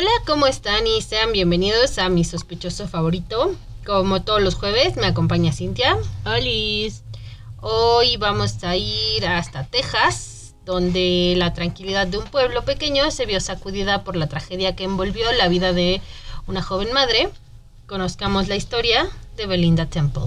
Hola, ¿cómo están? Y sean bienvenidos a mi sospechoso favorito. Como todos los jueves, me acompaña Cintia. Olis. Hoy vamos a ir hasta Texas, donde la tranquilidad de un pueblo pequeño se vio sacudida por la tragedia que envolvió la vida de una joven madre. Conozcamos la historia de Belinda Temple.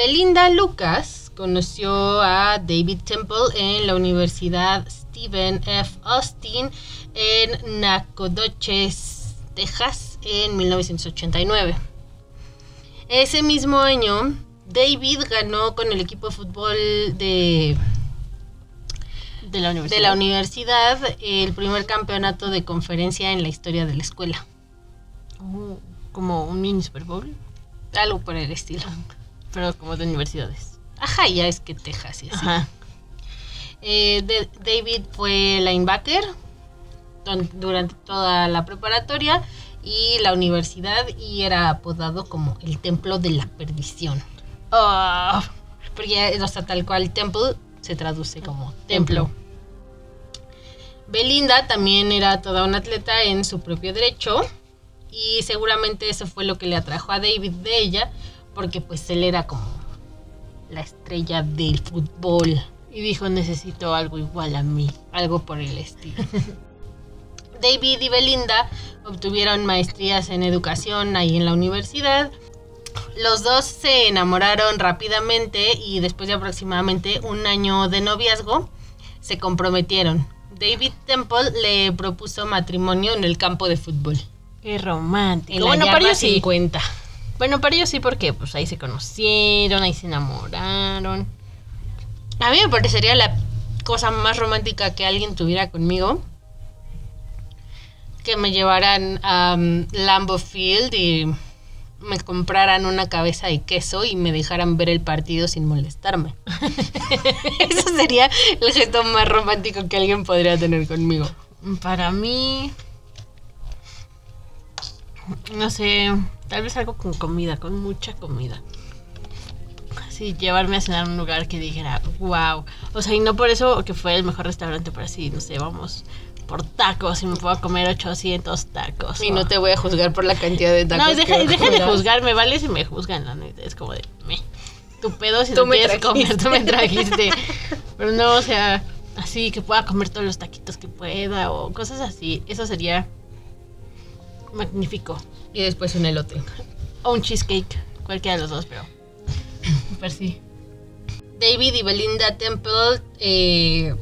Belinda Lucas conoció a David Temple en la Universidad Stephen F. Austin en Nacogdoches, Texas, en 1989. Ese mismo año, David ganó con el equipo de fútbol de, De la universidad. de la universidad el primer campeonato de conferencia en la historia de la escuela. Oh, como un mini Super Bowl, Algo por el estilo. Pero como de universidades. Ajá, ya es que Texas y así. Ajá. Eh, de- David fue linebacker don- durante toda la preparatoria y la universidad y era apodado como el templo de la perdición. Ah, Porque, o sea, tal cual temple se traduce como templo. Belinda también era toda una atleta en su propio derecho y seguramente eso fue lo que le atrajo a David de ella porque pues él era como la estrella del fútbol. y dijo, necesito algo igual a mí. algo por el estilo. David y Belinda obtuvieron maestrías en educación ahí en la universidad. Los dos se enamoraron rápidamente y después de aproximadamente un año de noviazgo se comprometieron. David Temple le propuso matrimonio en el campo de fútbol. Qué romántico. En la bueno, para ellos sí. 50. Bueno, para ellos sí, porque pues ahí se conocieron, ahí se enamoraron. A mí me parecería la cosa más romántica que alguien tuviera conmigo. Que me llevaran a um, Lambeau Field y me compraran una cabeza de queso y me dejaran ver el partido sin molestarme. Eso sería el gesto más romántico que alguien podría tener conmigo. Para mí, no sé, tal vez algo con comida, con mucha comida. Así, llevarme a cenar a un lugar que dijera, wow. O sea, y no por eso que fue el mejor restaurante, pero así, no sé, vamos por tacos y me puedo comer 800 tacos. Y no te voy a juzgar por la cantidad de tacos. No, deja, que deja de juzgarme, vale si me juzgan, la neta. Es como de, me. Tu pedo si Tú no me quieres comer, tú me trajiste. Pero no, o sea, así que pueda comer todos los taquitos que pueda o cosas así. Eso sería magnífico. Y después un elote. O un cheesecake, cualquiera de los dos, pero. Pero sí. David y Belinda Temple eh,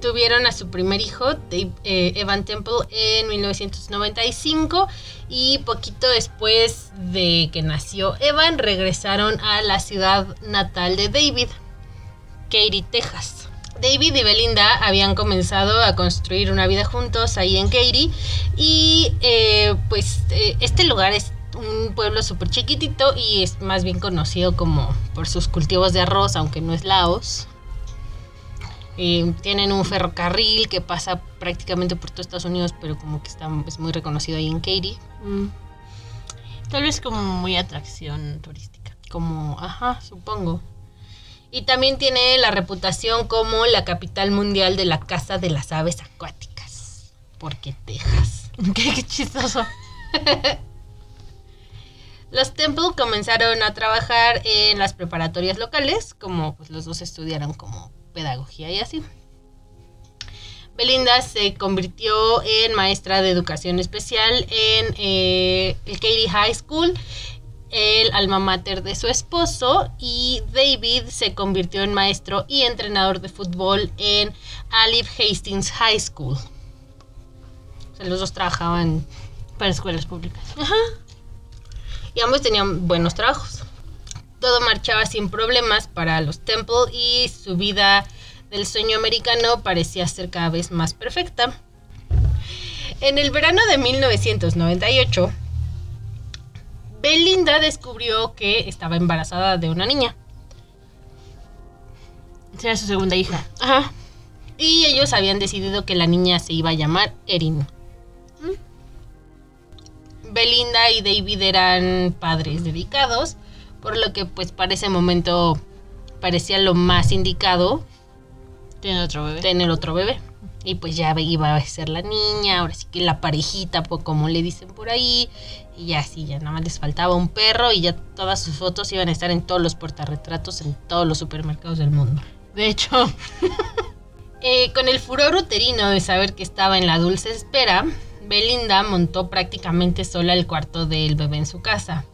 tuvieron a su primer hijo, Dave- eh, Evan Temple, en 1995 y poquito después de que nació Evan regresaron a la ciudad natal de David, Katy, Texas. David y Belinda habían comenzado a construir una vida juntos ahí en Katy y eh, pues eh, este lugar es un pueblo súper chiquitito y es más bien conocido como por sus cultivos de arroz, aunque no es Laos. Eh, tienen un ferrocarril que pasa prácticamente por todo Estados Unidos, pero como que está es muy reconocido ahí en Katy. Mm. Tal vez como muy atracción turística. Como, ajá, supongo. Y también tiene la reputación como la capital mundial de la caza de las aves acuáticas. Porque Texas. qué, qué chistoso. Los Temple comenzaron a trabajar en las preparatorias locales, como pues los dos estudiaron como pedagogía y así. Belinda se convirtió en maestra de educación especial en eh, el Katy High School, el alma mater de su esposo, y David se convirtió en maestro y entrenador de fútbol en Alive Hastings High School. O sea, los dos trabajaban Para escuelas públicas. y ambos tenían buenos trabajos. todo marchaba sin problemas para los Temple y su vida del sueño americano parecía ser cada vez más perfecta. En el verano de 1998, Belinda descubrió que estaba embarazada de una niña. Será su segunda hija. Ajá. Y ellos habían decidido que la niña se iba a llamar Erin. Belinda y David eran padres dedicados, por lo que pues para ese momento parecía lo más indicado Tiene otro bebé. tener otro bebé. Y pues ya iba a ser la niña, ahora sí que la parejita, pues, como le dicen por ahí. Y ya sí, ya nada más les faltaba un perro y ya todas sus fotos iban a estar en todos los portarretratos en todos los supermercados del mundo. De hecho, Eh, con el furor uterino de saber que estaba en la dulce espera, Belinda montó prácticamente sola el cuarto del bebé en su casa.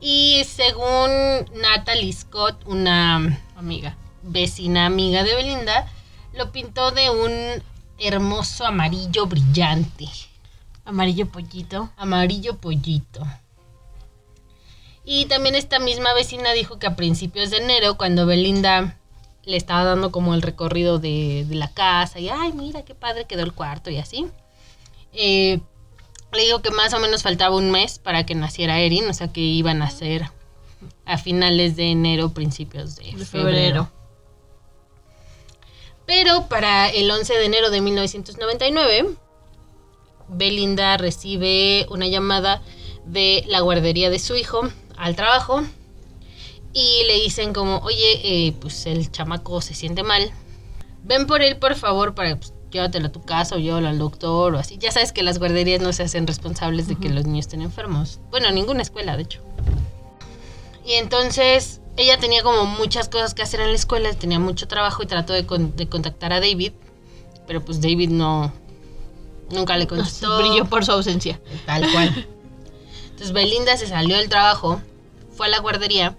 Y según Natalie Scott, una amiga. vecina amiga de Belinda, lo pintó de un hermoso amarillo brillante, Amarillo pollito. amarillo pollito. Y también esta misma vecina dijo que a principios de enero, cuando Belinda le estaba dando como el recorrido de, de la casa y, ay, mira qué padre quedó el cuarto y así, eh, le digo que más o menos faltaba un mes para que naciera Erin, o sea que iban a ser a finales de enero, principios de, De febrero. febrero. Pero para el 11 de enero de 1999, Belinda recibe una llamada de la guardería de su hijo al trabajo y le dicen como, oye, eh, pues el chamaco se siente mal. Ven por él, por favor, para pues, llévatelo a tu casa o llévalo al doctor o así. Ya sabes que las guarderías no se hacen responsables de que los niños estén enfermos. Bueno, ninguna escuela, de hecho. Y entonces ella tenía como muchas cosas que hacer en la escuela, tenía mucho trabajo y trató de, con- de contactar a David, pero pues David no, nunca le contestó. Brilló por su ausencia. Tal cual. Entonces Belinda se salió del trabajo, fue a la guardería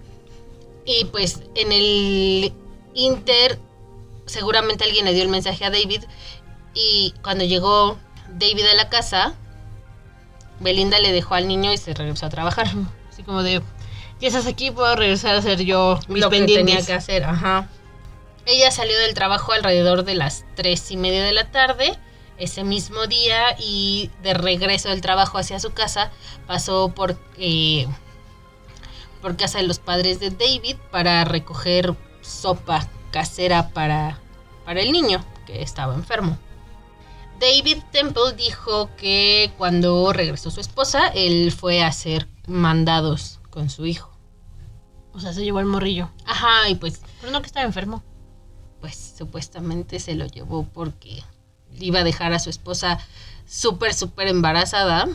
y pues en el Inter seguramente alguien le dio el mensaje a David y cuando llegó David a la casa, Belinda le dejó al niño y se regresó a trabajar. Así como de, estás aquí, puedo regresar a hacer yo mis lo que pendientes. tenía que hacer, ajá. Ella salió del trabajo alrededor de las tres y media de la tarde ese mismo día y de regreso del trabajo hacia su casa pasó por, eh, por casa de los padres de David para recoger sopa casera para, para el niño que estaba enfermo. David Temple dijo que cuando regresó su esposa, él fue a hacer mandados con su hijo. O sea, se llevó el morrillo. Ajá, y pues Pero no que estaba enfermo. pues supuestamente se lo llevó porque iba a dejar a su esposa súper, súper embarazada.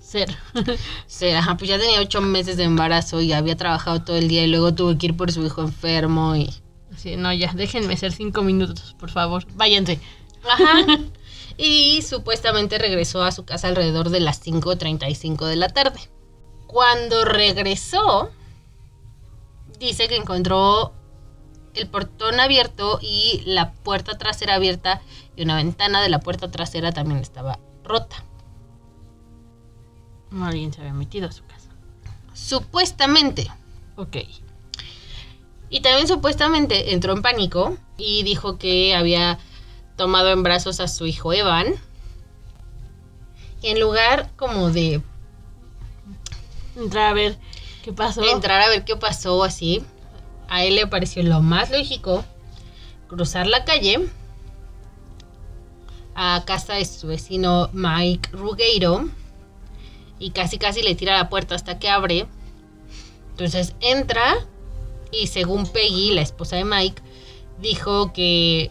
Ser. Se, ajá, pues ya tenía ocho meses de embarazo y había trabajado todo el día y luego tuvo que ir por su hijo enfermo y... Sí, no, ya, déjenme ser cinco minutos, por favor. Váyanse. Ajá. Y supuestamente regresó a su casa alrededor de las 5.35 de la tarde. Cuando regresó, dice que encontró el portón abierto y la puerta trasera abierta y una ventana de la puerta trasera también estaba rota. Alguien se había metido a su casa. Supuestamente. Ok. Y también supuestamente entró en pánico y dijo que había tomado en brazos a su hijo Evan. Y en lugar como de Entrar a ver qué pasó. entrar a ver qué pasó así, a él le pareció lo más lógico cruzar la calle a casa de su vecino Mike Rugeiro y casi casi le tira la puerta hasta que abre. Entonces entra y según Peggy, la esposa de Mike, dijo que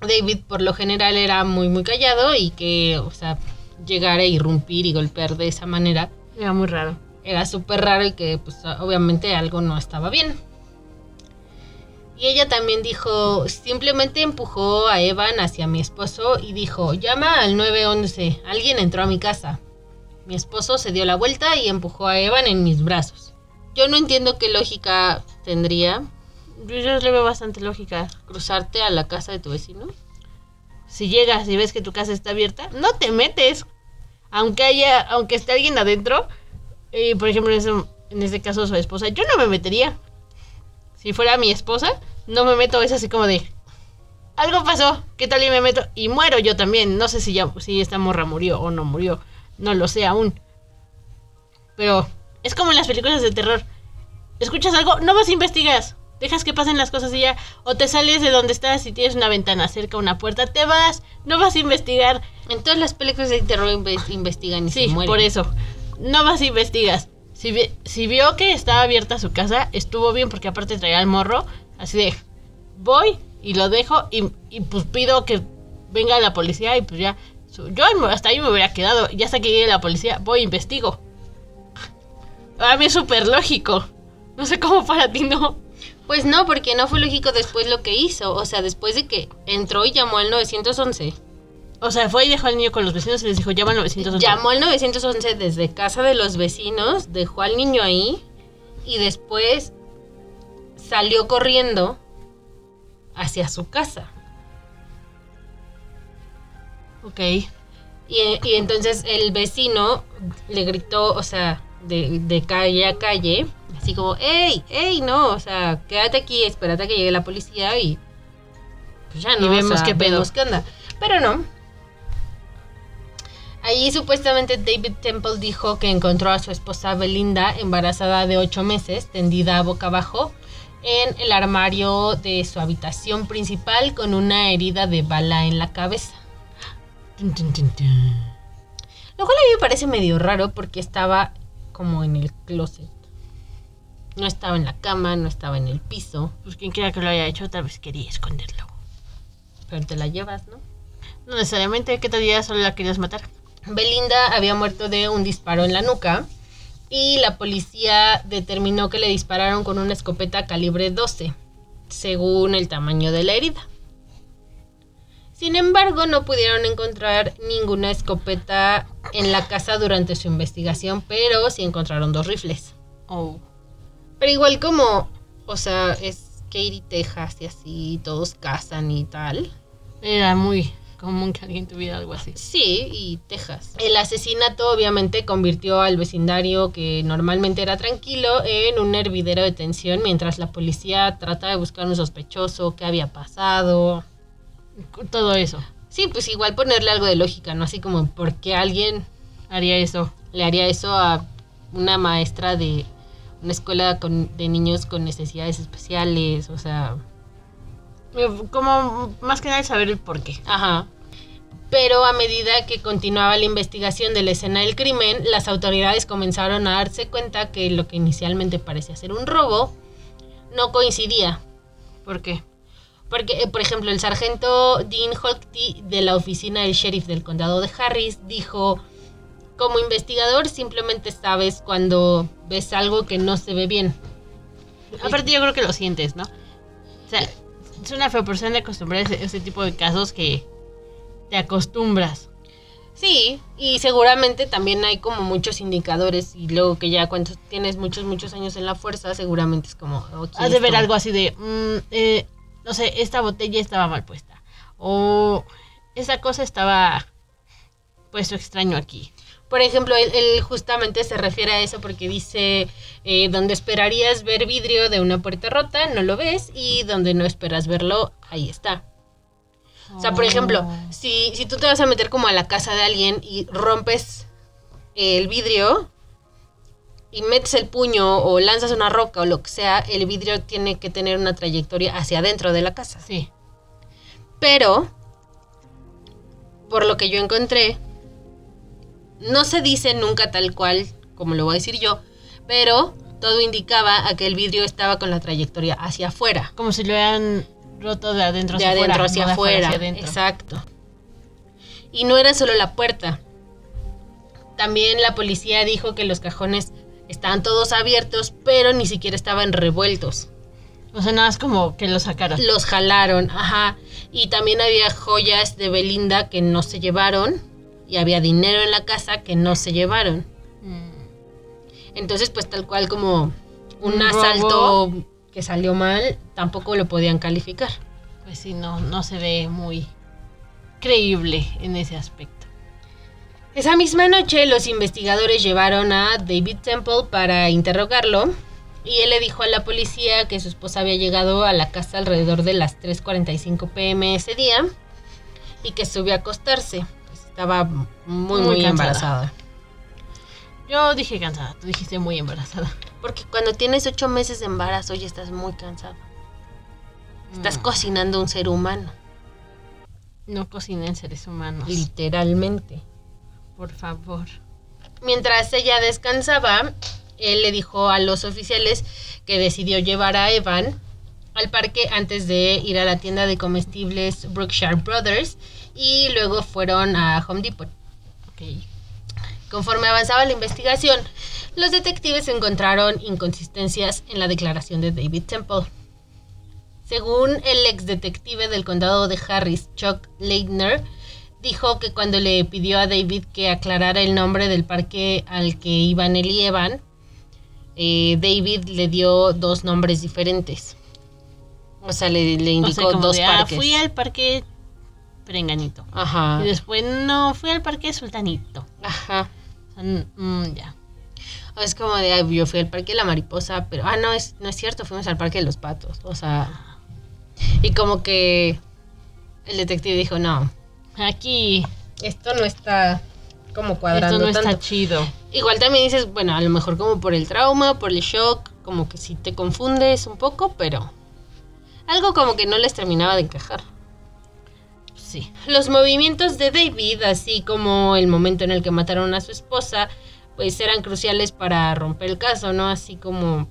David por lo general era muy muy callado y que, o sea, llegar a irrumpir y golpear de esa manera Era muy raro. era súper raro y que pues obviamente algo no estaba bien. Y ella también dijo, simplemente empujó a Evan hacia mi esposo y dijo, llama al 911, alguien entró a mi casa. Mi esposo se dio la vuelta y empujó a Evan en mis brazos. Yo no entiendo qué lógica tendría Yo, yo le veo bastante lógica. cruzarte a la casa de tu vecino. Si llegas y ves que tu casa está abierta, no te metes. Aunque haya, aunque esté alguien adentro. Y por ejemplo, en ese- en este caso su esposa, yo no me metería. Si fuera mi esposa, no me meto, es así como de, algo pasó, ¿qué tal y me meto? Y muero yo también, no sé si ya, si esta morra murió o no murió, no lo sé aún. Pero es como en las películas de terror. Escuchas algo, no vas investigas. Dejas que pasen las cosas y ya. O te sales de donde estás y tienes una ventana cerca, una puerta, te vas, no vas a investigar. En todas las películas de terror inve- investigan y Sí, se mueren. por eso. No vas a investigas. Si, vi- si vio que estaba abierta su casa, estuvo bien porque aparte traía el morro. Así de, voy y lo dejo y, y pues pido que venga la policía y pues ya. Yo hasta ahí me hubiera quedado. Ya hasta que llegue la policía, voy e investigo. A mí es súper lógico. No sé cómo para ti no. Pues no, porque no fue lógico después lo que hizo. O sea, después de que entró y llamó al 911. O sea, fue y dejó al niño con los vecinos y les dijo, llama al 911. Llamó al 911 desde casa de los vecinos, dejó al niño ahí y después salió corriendo hacia su casa. Ok. Y, y entonces el vecino le gritó, o sea, de, de calle a calle, así como, ¡Ey! ¡Ey! No, o sea, quédate aquí, espérate a que llegue la policía y pues ya no, Y vemos o sea, qué pedo. vemos qué onda. Pero no. Allí supuestamente David Temple dijo que encontró a su esposa Belinda embarazada de ocho meses, tendida boca abajo, en el armario de su habitación principal con una herida de bala en la cabeza. Lo cual a mí me parece medio raro porque estaba como en el closet. No estaba en la cama, no estaba en el piso, Pues quien quiera que lo haya hecho, tal vez quería esconderlo. pero te la llevas, ¿no? No necesariamente, ¿qué tal día solo la querías matar? Belinda había muerto de un disparo en la nuca y la policía determinó que le dispararon con una escopeta calibre 12, según el tamaño de la herida. Sin embargo, no pudieron encontrar ninguna escopeta en la casa durante su investigación, pero sí encontraron dos rifles. Oh. Pero igual como, o sea, es Katy, Texas y así, todos cazan y tal. Era muy común que alguien tuviera algo así. Sí, y Texas. El asesinato obviamente convirtió al vecindario que normalmente era tranquilo en un hervidero de tensión mientras la policía trataba de buscar un sospechoso, qué había pasado. Todo eso. Sí, pues igual ponerle algo de lógica, ¿no? Así como, ¿por qué alguien Haría eso. le haría eso a una maestra de una escuela con, de niños con necesidades especiales? O sea, Eh, Como más que nada saber el por qué. Ajá. Pero a medida que continuaba la investigación de la escena del crimen, las autoridades comenzaron a darse cuenta que lo que inicialmente parecía ser un robo no coincidía. ¿Por qué? Porque, eh, por ejemplo, el sargento Dean Holtby de la oficina del sheriff del condado de Harris dijo, como investigador simplemente sabes cuando ves algo que no se ve bien. Aparte yo creo que lo sientes, ¿no? O sea, es una fea persona de acostumbrar a ese, ese tipo de casos que te acostumbras. Sí, y seguramente también hay como muchos indicadores y luego que ya cuando tienes muchos, muchos años en la fuerza, seguramente es como... ok, Has de ver algo así de, mm, eh, no sé, esta botella estaba mal puesta. O esa cosa estaba puesto extraño aquí. Por ejemplo, él, él justamente se refiere a eso porque dice, eh, donde esperarías ver vidrio de una puerta rota, no lo ves, y donde no esperas verlo, ahí está. O sea, por ejemplo, Oh. si, si tú te vas a meter como a la casa de alguien y rompes el vidrio y metes el puño o lanzas una roca o lo que sea, el vidrio tiene que tener una trayectoria hacia adentro de la casa. Sí. Pero, por lo que yo encontré, no se dice nunca tal cual como lo voy a decir yo, pero todo indicaba a que el vidrio estaba con la trayectoria hacia afuera. Como si lo hubieran roto de adentro de hacia adentro afuera. hacia no de afuera. adentro. Exacto. Y no era solo la puerta. También la policía dijo que los cajones estaban todos abiertos, pero ni siquiera estaban revueltos. O sea, nada es como que lo sacaron. Los jalaron, ajá. Y también había joyas de Belinda que no se llevaron. Y había dinero en la casa que no se llevaron. Mm. Entonces, pues tal cual como un Un asalto robo. que salió mal, tampoco lo podían calificar. Pues sí, no, no se ve muy creíble en ese aspecto. Esa misma noche los investigadores llevaron a David Temple para interrogarlo y él le dijo a la policía que su esposa había llegado a la casa alrededor de las 3.45 pm ese día y que subió a acostarse. Estaba muy, muy, Muy cansada. embarazada. Yo dije cansada, tú dijiste muy embarazada. Porque cuando tienes ocho meses de embarazo ya estás muy cansado. Estás Mm. cocinando un ser humano, No cocinen seres humanos. literalmente. Por favor. Mientras ella descansaba, él le dijo a los oficiales que decidió llevar a Evan al parque antes de ir a la tienda de comestibles Brookshire Brothers y luego fueron a Home Depot. Conforme avanzaba la investigación, los detectives encontraron inconsistencias en la declaración de David Temple. Según el ex detective del condado de Harris, Chuck Leitner, dijo que cuando le pidió a David que aclarara el nombre del parque al que iban él y Evan, eh, David le dio dos nombres diferentes. O sea, le, le O indicó sea, dos de, ah, parques. fui al parque Perenganito. Ajá. Y después, no, fui al parque Sultanito. Ajá. Mm, ya. O Es como de, "Ay, yo fui al parque de la mariposa, pero, ah, no, es, no es cierto, fuimos al parque de los patos. O sea, y como que el detective dijo, no, Aquí, esto no está como cuadrando esto no tanto. está chido. Igual también dices, bueno, a lo mejor como por el trauma, por el shock, como que sí te confundes un poco, pero algo como que no les terminaba de encajar. Sí. Los movimientos de David, así como el momento en el que mataron a su esposa, pues eran cruciales para romper el caso, ¿no? Así como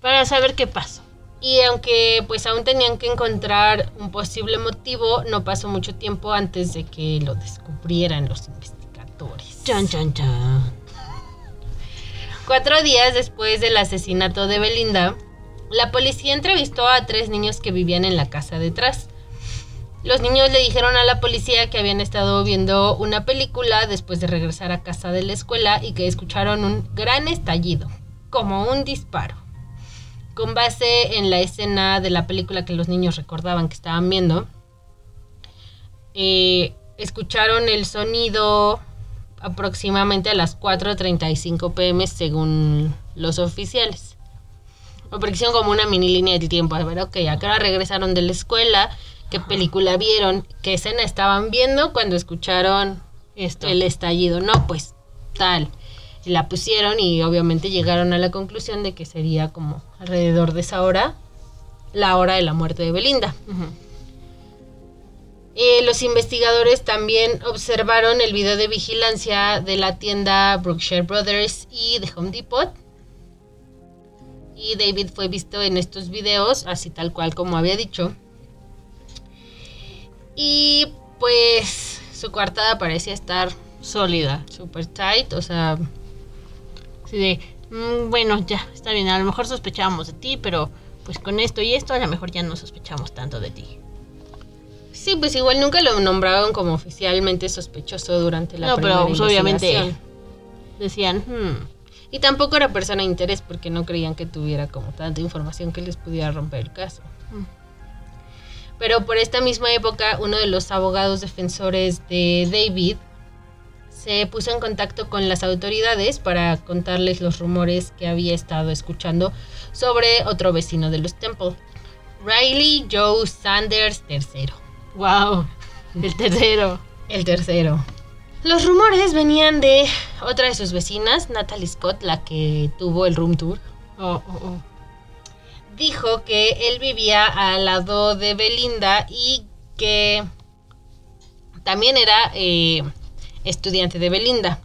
Para saber qué pasó. Y aunque pues aún tenían que encontrar un posible motivo, no pasó mucho tiempo antes de que lo descubrieran los investigadores. Chan, chan, chan. Cuatro días después del asesinato de Belinda, la policía entrevistó a tres niños que vivían en la casa detrás. Los niños le dijeron a la policía que habían estado viendo una película después de regresar a casa de la escuela y que escucharon un gran estallido, como un disparo. Con base en la escena de la película que los niños recordaban que estaban viendo, eh, escucharon el sonido aproximadamente a las 4.35 pm según los oficiales. Porque hicieron como una mini línea del tiempo. A ver, ok, ¿a qué hora regresaron de la escuela? ¿Qué película vieron? ¿Qué escena estaban viendo cuando escucharon Esto. el estallido? No, pues tal. Y la pusieron y obviamente llegaron a la conclusión de que sería como alrededor de esa hora, la hora de la muerte de Belinda. Eh, los investigadores también observaron el video de vigilancia de la tienda Brookshire Brothers y de Home Depot. Y David fue visto en estos videos, así tal cual como había dicho. Y pues su coartada parecía estar Sólida. super tight, o sea, Así de, mm, bueno, ya, está bien. A lo mejor sospechábamos de ti, pero pues con esto y esto a lo mejor ya no sospechamos tanto de ti. sí, pues igual nunca lo nombraron como oficialmente sospechoso durante la no, pero pues, obviamente decían, hmm, Y tampoco era persona de interés porque no creían que tuviera como tanta información que les pudiera romper el caso. Mm. Pero por esta misma época, uno de los abogados defensores de David se puso en contacto con las autoridades para contarles los rumores que había estado escuchando sobre otro vecino de los Temple, Riley Joe Sanders III. wow, el tercero. El tercero. Los rumores venían de otra de sus vecinas, Natalie Scott, la que tuvo el room tour. Oh, oh, oh. Dijo que él vivía al lado de Belinda y que también era eh, estudiante de Belinda.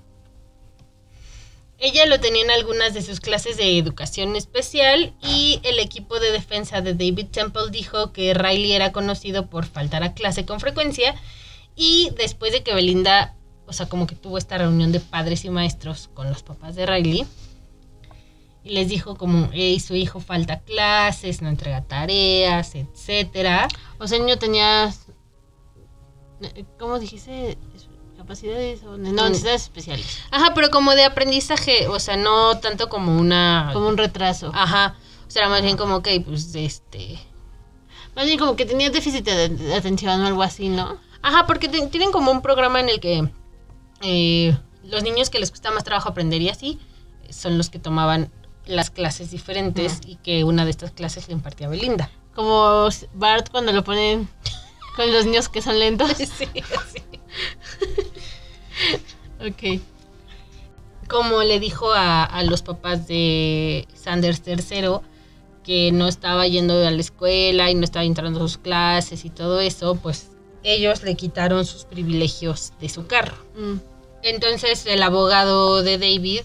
Ella lo tenía en algunas de sus clases de educación especial y el equipo de defensa de David Temple dijo que Riley era conocido por faltar a clase con frecuencia y después de que Belinda, o sea, como que tuvo esta reunión de padres y maestros con los papás de Riley, y les dijo como, hey, su hijo falta clases, no entrega tareas, etcétera. O sea, el niño tenía, ¿cómo dijiste? Capacidades o no, necesidades especiales. Ajá, pero como de aprendizaje, o sea, no tanto como una... Como un retraso. Ajá, o sea, más bien como, ok, pues este... Más bien como que tenía déficit de, de atención o algo así, ¿no? Ajá, porque te- tienen como un programa en el que eh, los niños que les cuesta más trabajo aprender y así son los que tomaban las clases diferentes y que una de estas clases le impartía Belinda. Como Bart cuando lo ponen con los niños que son lentos. Sí, sí. Ok. Como le dijo a, a los papás de Sanders III que no estaba yendo a la escuela y no estaba entrando a sus clases y todo eso, pues ellos le quitaron sus privilegios de su carro. Mm. Entonces el abogado de David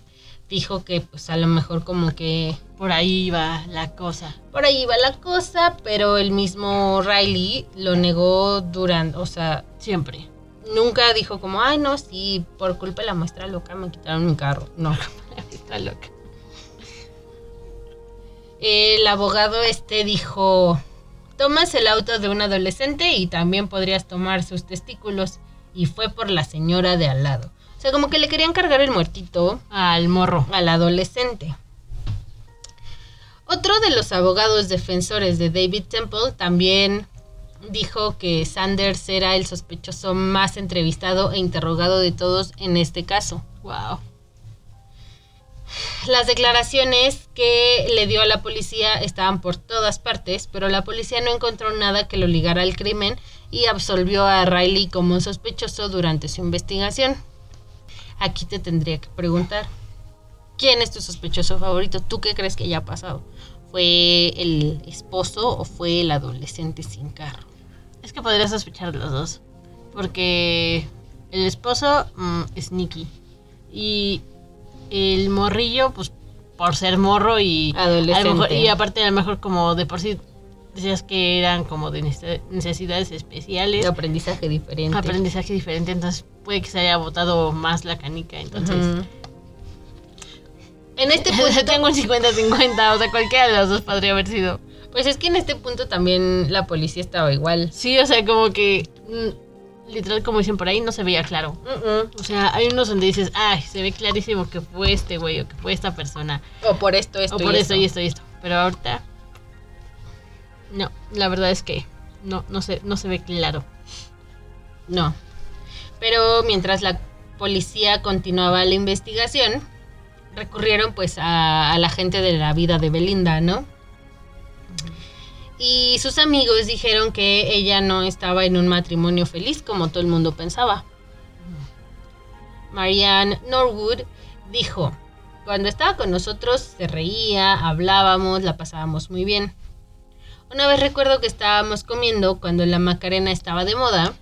dijo que pues a lo mejor como que Por ahí va la cosa. por ahí va la cosa, pero el mismo Riley lo negó durante, o sea, Siempre. nunca dijo como, ay no, sí, por culpa de la muestra loca me quitaron mi carro. No. Está loca. El abogado este dijo, tomas el auto de un adolescente y también podrías tomar sus testículos. Y fue por la señora de al lado. O sea, como que le querían cargar el muertito Al morro. al adolescente. Otro de los abogados defensores de David Temple también dijo que Sanders era el sospechoso más entrevistado e interrogado de todos en este caso. Wow. Las declaraciones que le dio a la policía estaban por todas partes, pero la policía no encontró nada que lo ligara al crimen y absolvió a Riley como sospechoso durante su investigación. Aquí te tendría que preguntar, ¿quién es tu sospechoso favorito? ¿Tú qué crees que haya pasado? ¿Fue el esposo o fue el adolescente sin carro? Es que podría sospechar de los dos. Porque el esposo mm, es Nicky. Y el morrillo, pues por ser morro y. a lo Adolescente. mejor- y aparte, a lo mejor, como de por sí decías que eran como de nece- necesidades especiales. De aprendizaje diferente. aprendizaje diferente, entonces puede que se haya botado más la canica. Entonces. En este punto, tengo un 50-50, o sea, cualquiera de los dos podría haber sido. pues es que en este punto también la policía estaba igual. Sí, o sea, como que mm, literal, como dicen por ahí, no se veía claro. O sea, hay unos donde dices, ay, se ve clarísimo que fue este güey o que fue esta persona. O por esto, esto o y por esto. esto y esto y esto. Pero ahorita, no, la verdad es que no, no, se, no se ve claro. No. Pero mientras la policía continuaba la investigación, recurrieron pues a, a la gente de la vida de Belinda, ¿no? Y sus amigos dijeron que ella no estaba en un matrimonio feliz como todo el mundo pensaba. Marianne Norwood dijo, cuando estaba con nosotros se reía, hablábamos, la pasábamos muy bien. Una vez recuerdo que estábamos comiendo cuando la Macarena estaba de moda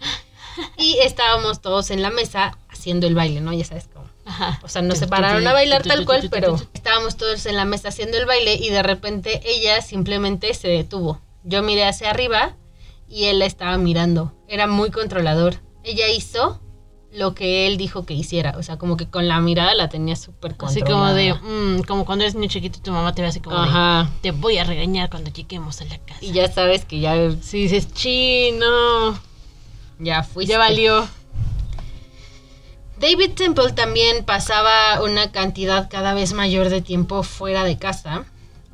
y estábamos todos en la mesa haciendo el baile, ¿no? Ya sabes cómo. Ajá. O sea, no se pararon a bailar tal cual, pero estábamos todos en la mesa haciendo el baile y de repente ella simplemente se detuvo. Yo miré hacia arriba y él la estaba mirando. Era muy controlador. Ella hizo lo que él dijo que hiciera. O sea, como que con la mirada la tenía súper Así controlada. como de, mm, como cuando eres niño chiquito tu mamá te ve así como de, Ajá. te voy a regañar cuando lleguemos a la casa. Y ya sabes que ya, Si dices, chino, ya fuiste. ya valió. David Temple también pasaba una cantidad cada vez mayor de tiempo fuera de casa.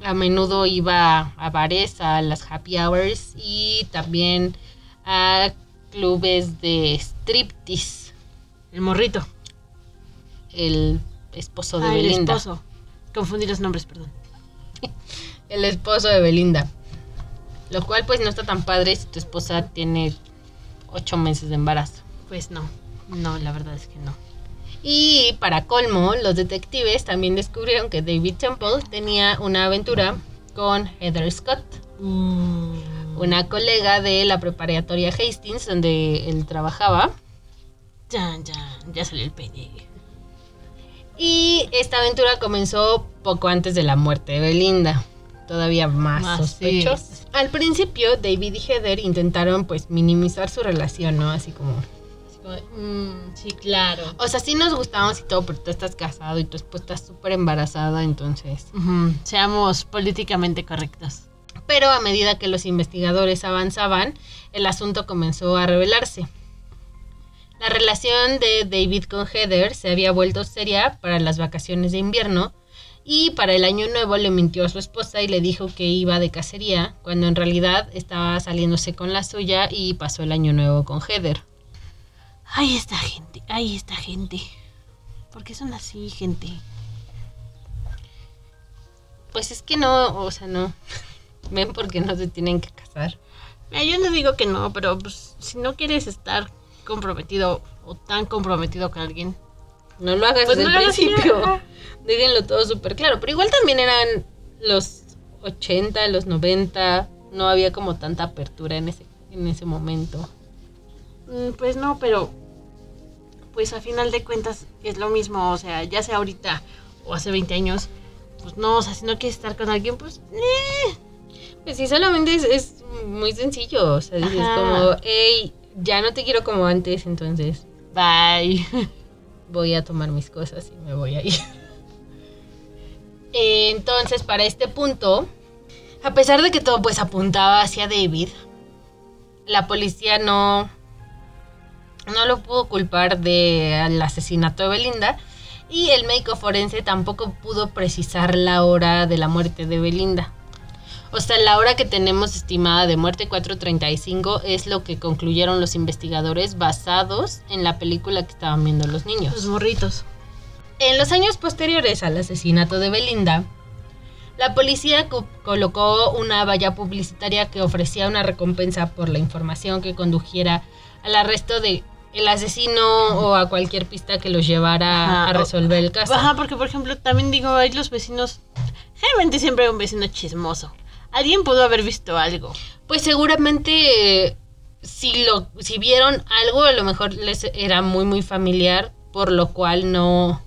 A menudo iba a bares, a las happy hours y también a clubes de striptease. El morrito. El esposo de Ah, el Belinda. esposo. Confundí los nombres, perdón. El esposo de Belinda. Lo cual pues no está tan padre si tu esposa tiene ocho meses de embarazo. Pues no, no, la verdad es que no. Y para colmo, los detectives también descubrieron que David Temple tenía una aventura con Heather Scott, una colega de la preparatoria Hastings donde él trabajaba. Ya, ya, ya salió el pene. Y esta aventura comenzó poco antes de la muerte de Belinda. Todavía más, Más, sospechos. Al principio, David y Heather intentaron pues minimizar su relación, ¿no? Así como... Así como de, mm, sí, claro. O sea, sí nos gustábamos y todo, pero tú estás casado y tu esposa está súper embarazada, entonces... Seamos políticamente correctos. Pero a medida que los investigadores avanzaban, el asunto comenzó a revelarse. La relación de David con Heather se había vuelto seria para las vacaciones de invierno y para el año nuevo le mintió a su esposa y le dijo que iba de cacería, cuando en realidad estaba saliéndose con la suya y pasó el año nuevo con Heather. Ay, esta gente, ay, esta gente. ¿Por qué son así, gente? Pues es que no, o sea, no. Ven porque no se tienen que casar. Yo no digo que no, pero pues, si no quieres estar comprometido o tan comprometido con alguien, No lo hagas Pues desde no el principio. Déjenlo todo súper claro. Pero igual también eran los 80, los 90. No había como tanta apertura en ese, en ese momento. Mm, Pues no, pero pues a final de cuentas es lo mismo, o sea, ya sea ahorita o hace 20 años, pues no, o sea, si no quieres estar con alguien, pues eh, Pues sí, solamente es, es muy sencillo. O sea, dices Ajá. como, hey, ya no te quiero como antes, entonces bye. voy a tomar mis cosas y me voy a ir. Entonces, para este punto, a pesar de que todo pues apuntaba hacia David, la policía no, no lo pudo culpar del asesinato de Belinda y el médico forense tampoco pudo precisar la hora de la muerte de Belinda. O sea, la hora que tenemos estimada de muerte 4.35 es lo que concluyeron los investigadores basados en la película que estaban viendo los niños. Los morritos. En los años posteriores al asesinato de Belinda, la policía co- colocó una valla publicitaria que ofrecía una recompensa por la información que condujera al arresto de el asesino o a cualquier pista que los llevara Ajá, a resolver el caso. Ajá, porque por ejemplo, también digo, hay los vecinos, generalmente siempre hay un vecino chismoso. Alguien pudo haber visto algo. Pues seguramente eh, si lo si vieron algo a lo mejor les era muy muy familiar, por lo cual no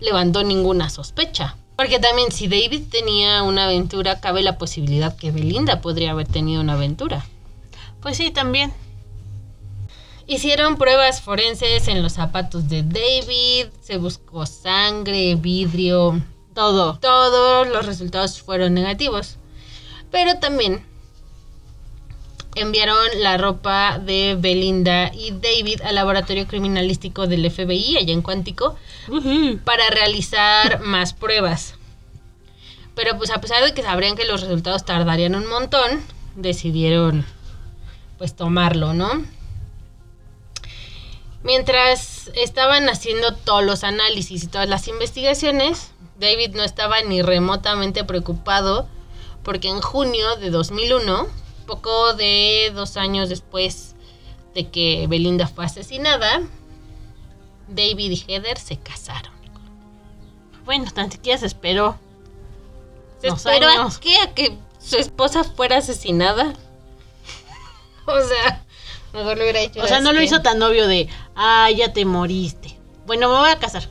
levantó ninguna sospecha. Porque también si David tenía una aventura, cabe la posibilidad que Belinda podría haber tenido una aventura. Pues sí, también. Hicieron pruebas forenses en los zapatos de David, se buscó sangre, vidrio, Todo. todos los resultados fueron negativos. Pero también enviaron la ropa de Belinda y David al laboratorio criminalístico del FBI allá en Cuántico para realizar más pruebas. Pero pues a pesar de que sabrían que los resultados tardarían un montón, decidieron pues tomarlo, ¿no? Mientras estaban haciendo todos los análisis y todas las investigaciones, David no estaba ni remotamente preocupado porque en junio de 2001, poco de dos años después de que Belinda fue asesinada, David y Heather se casaron. Bueno, tan siquiera se esperó. ¿Se esperó a qué? ¿A que su esposa fuera asesinada? o sea, mejor lo hubiera hecho. O sea, no lo hizo tan obvio de, ah, ya te moriste. Bueno, me voy a casar.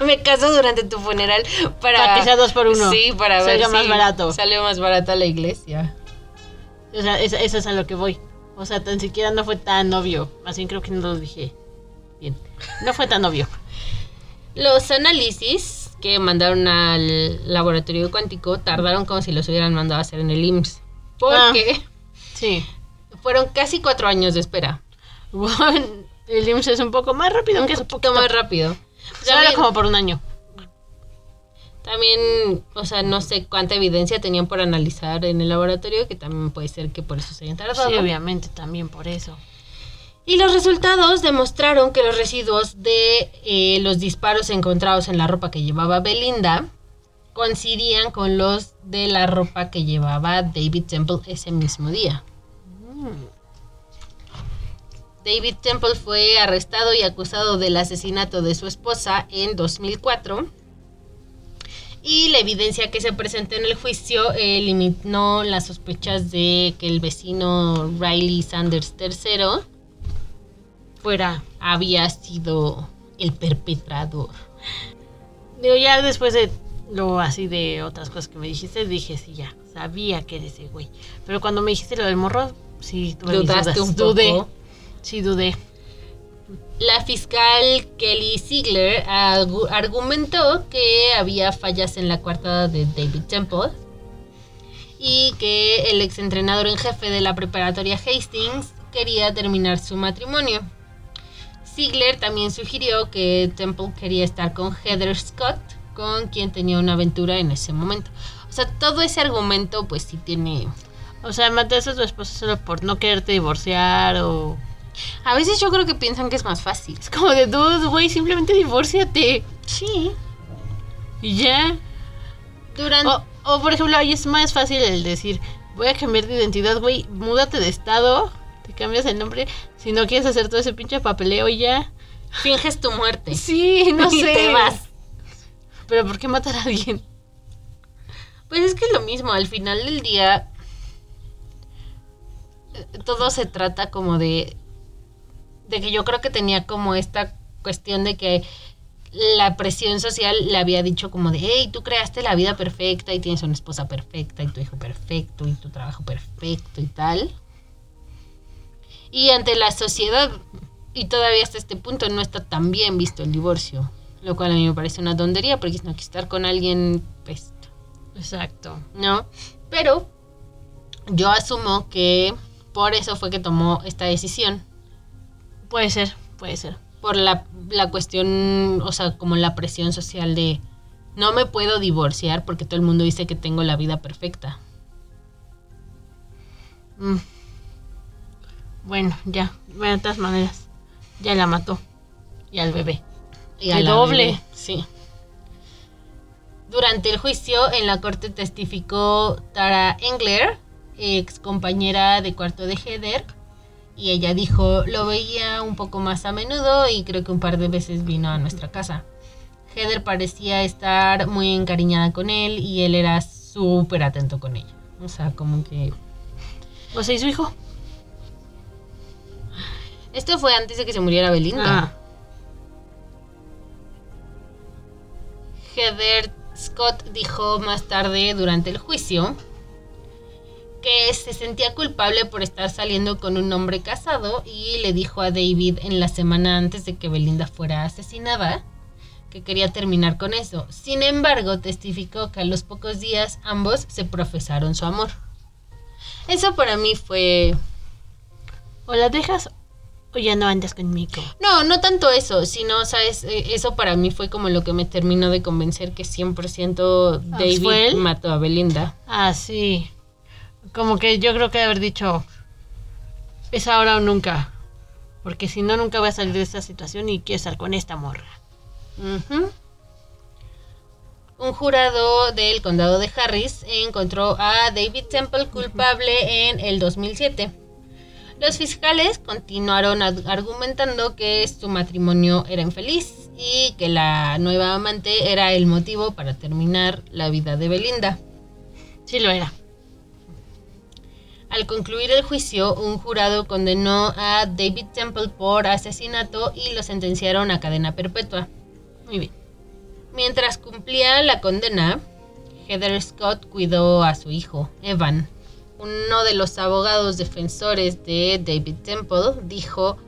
Me caso durante tu funeral para... Para que sea dos por uno. Sí, para ver Salga más si barato. Sale más barata la iglesia. O sea, eso, eso es a lo que voy. O sea, tan siquiera no fue tan obvio. Más bien creo que no lo dije bien. No fue tan obvio. Los análisis que mandaron al laboratorio cuántico tardaron como si los hubieran mandado a hacer en el IMSS. Porque Sí. fueron casi cuatro años de espera. Bueno, el IMSS es un poco más rápido Un que eso. poquito más rápido. Solo También- como por un año. También, o sea, no sé cuánta evidencia tenían por analizar en el laboratorio, que también puede ser que por eso se hayan tardado. Sí, obviamente, también por eso. Y los resultados demostraron que los residuos de eh, los disparos encontrados en la ropa que llevaba Belinda coincidían con los de la ropa que llevaba David Temple ese mismo día. David Temple fue arrestado y acusado del asesinato de su esposa en 2004. Y la evidencia que se presentó en el juicio eh, eliminó las sospechas de que el vecino Riley Sanders III Fuera. había sido el perpetrador. Digo, ya después de lo así de otras cosas que me dijiste, dije, sí, ya. Sabía que eres ese güey. Pero cuando me dijiste lo del morro, sí, tuve mis Dudaste dudas. un Dudé. Sí, dudé. La fiscal Kelly Ziegler argu- argumentó que había fallas en la coartada de David Temple y que el exentrenador en jefe de la preparatoria Hastings quería terminar su matrimonio. Ziegler también sugirió que Temple quería estar con Heather Scott, con quien tenía una aventura en ese momento. O sea, todo ese argumento pues sí tiene... O sea, mataste a tu esposa solo por no quererte divorciar o... A veces yo creo que piensan que es más fácil. Es como de dos, güey, simplemente divórciate. Sí. Y ya. Durante... O, o, por ejemplo, ahí es más fácil el decir, voy a cambiar de identidad, güey, múdate de estado, te cambias el nombre, si no quieres hacer todo ese pinche papeleo y ya. Finges tu muerte. Sí, no Y sé. te vas. Pero ¿por qué matar a alguien? Pues es que es lo mismo, al final del día eh, todo se trata como de de que yo creo que tenía como esta cuestión de que la presión social le había dicho como de, hey, tú creaste la vida perfecta y tienes una esposa perfecta y tu hijo perfecto y tu trabajo perfecto y tal. Y ante la sociedad, y todavía hasta este punto no está tan bien visto el divorcio, lo cual a mí me parece una tontería porque no quieres estar con alguien, pues Exacto. ¿no? Pero yo asumo que por eso fue que tomó esta decisión. Puede ser, puede ser. Por la, la cuestión, o sea, como la presión social de no me puedo divorciar porque todo el mundo dice que tengo la vida perfecta. Mm. Bueno, ya. Bueno, de todas maneras. Ya la mató. Y al bebé. Y ¡Qué la doble! bebé, Sí. Durante el juicio en la corte testificó Tara Engler, ex compañera de cuarto de Heather, y ella dijo, lo veía un poco más a menudo y creo que un par de veces vino a nuestra casa. Heather parecía estar muy encariñada con él y él era súper atento con ella. O sea, como que... O sea, ¿y su hijo? Esto fue antes de que se muriera Belinda. Ah. Heather Scott dijo más tarde durante el juicio que se sentía culpable por estar saliendo con un hombre casado y le dijo a David en la semana antes de que Belinda fuera asesinada que quería terminar con eso. Sin embargo, testificó que a los pocos días ambos se profesaron su amor. Eso para mí fue... O la dejas o ya no andas conmigo. No, no tanto eso, sino, ¿sabes? Eh, Eso para mí fue como lo que me terminó de convencer que 100% David ¿fue él? mató a Belinda. Ah, sí. Como que yo creo que haber dicho, es ahora o nunca. Porque si no, nunca voy a salir de esta situación y quiero estar con esta morra. Un jurado del condado de Harris encontró a David Temple culpable en el 2007. Los fiscales continuaron argumentando que su matrimonio era infeliz y que la nueva amante era el motivo para terminar la vida de Belinda. Sí lo era. Al concluir el juicio, un jurado condenó a David Temple por asesinato y lo sentenciaron a cadena perpetua. Muy bien. Mientras cumplía la condena, Heather Scott cuidó a su hijo, Evan. Uno de los abogados defensores de David Temple dijo,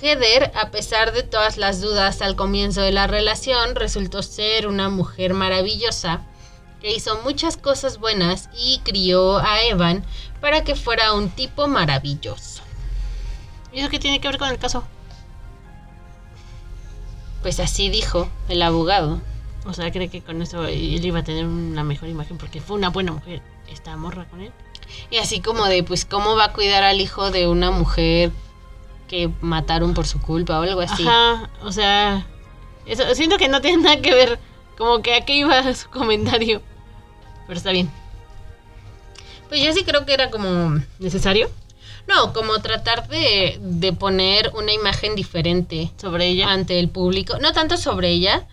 Heather, a pesar de todas las dudas al comienzo de la relación, resultó ser una mujer maravillosa que hizo muchas cosas buenas y crió a Evan para que fuera un tipo maravilloso. ¿Y eso qué tiene que ver con el caso? Pues así dijo el abogado. O sea, cree que con eso él iba a tener una mejor imagen porque fue una buena mujer. Esta morra con él. Y así como de, pues, ¿cómo va a cuidar al hijo de una mujer que mataron por su culpa o algo así? Ajá, o sea, eso, siento que no tiene nada que ver. Como que a qué iba su comentario. Pero está bien. Pues yo sí creo que era como... ¿Necesario? No, como tratar de, de poner una imagen diferente Sobre ella. ante el público. No tanto sobre ella,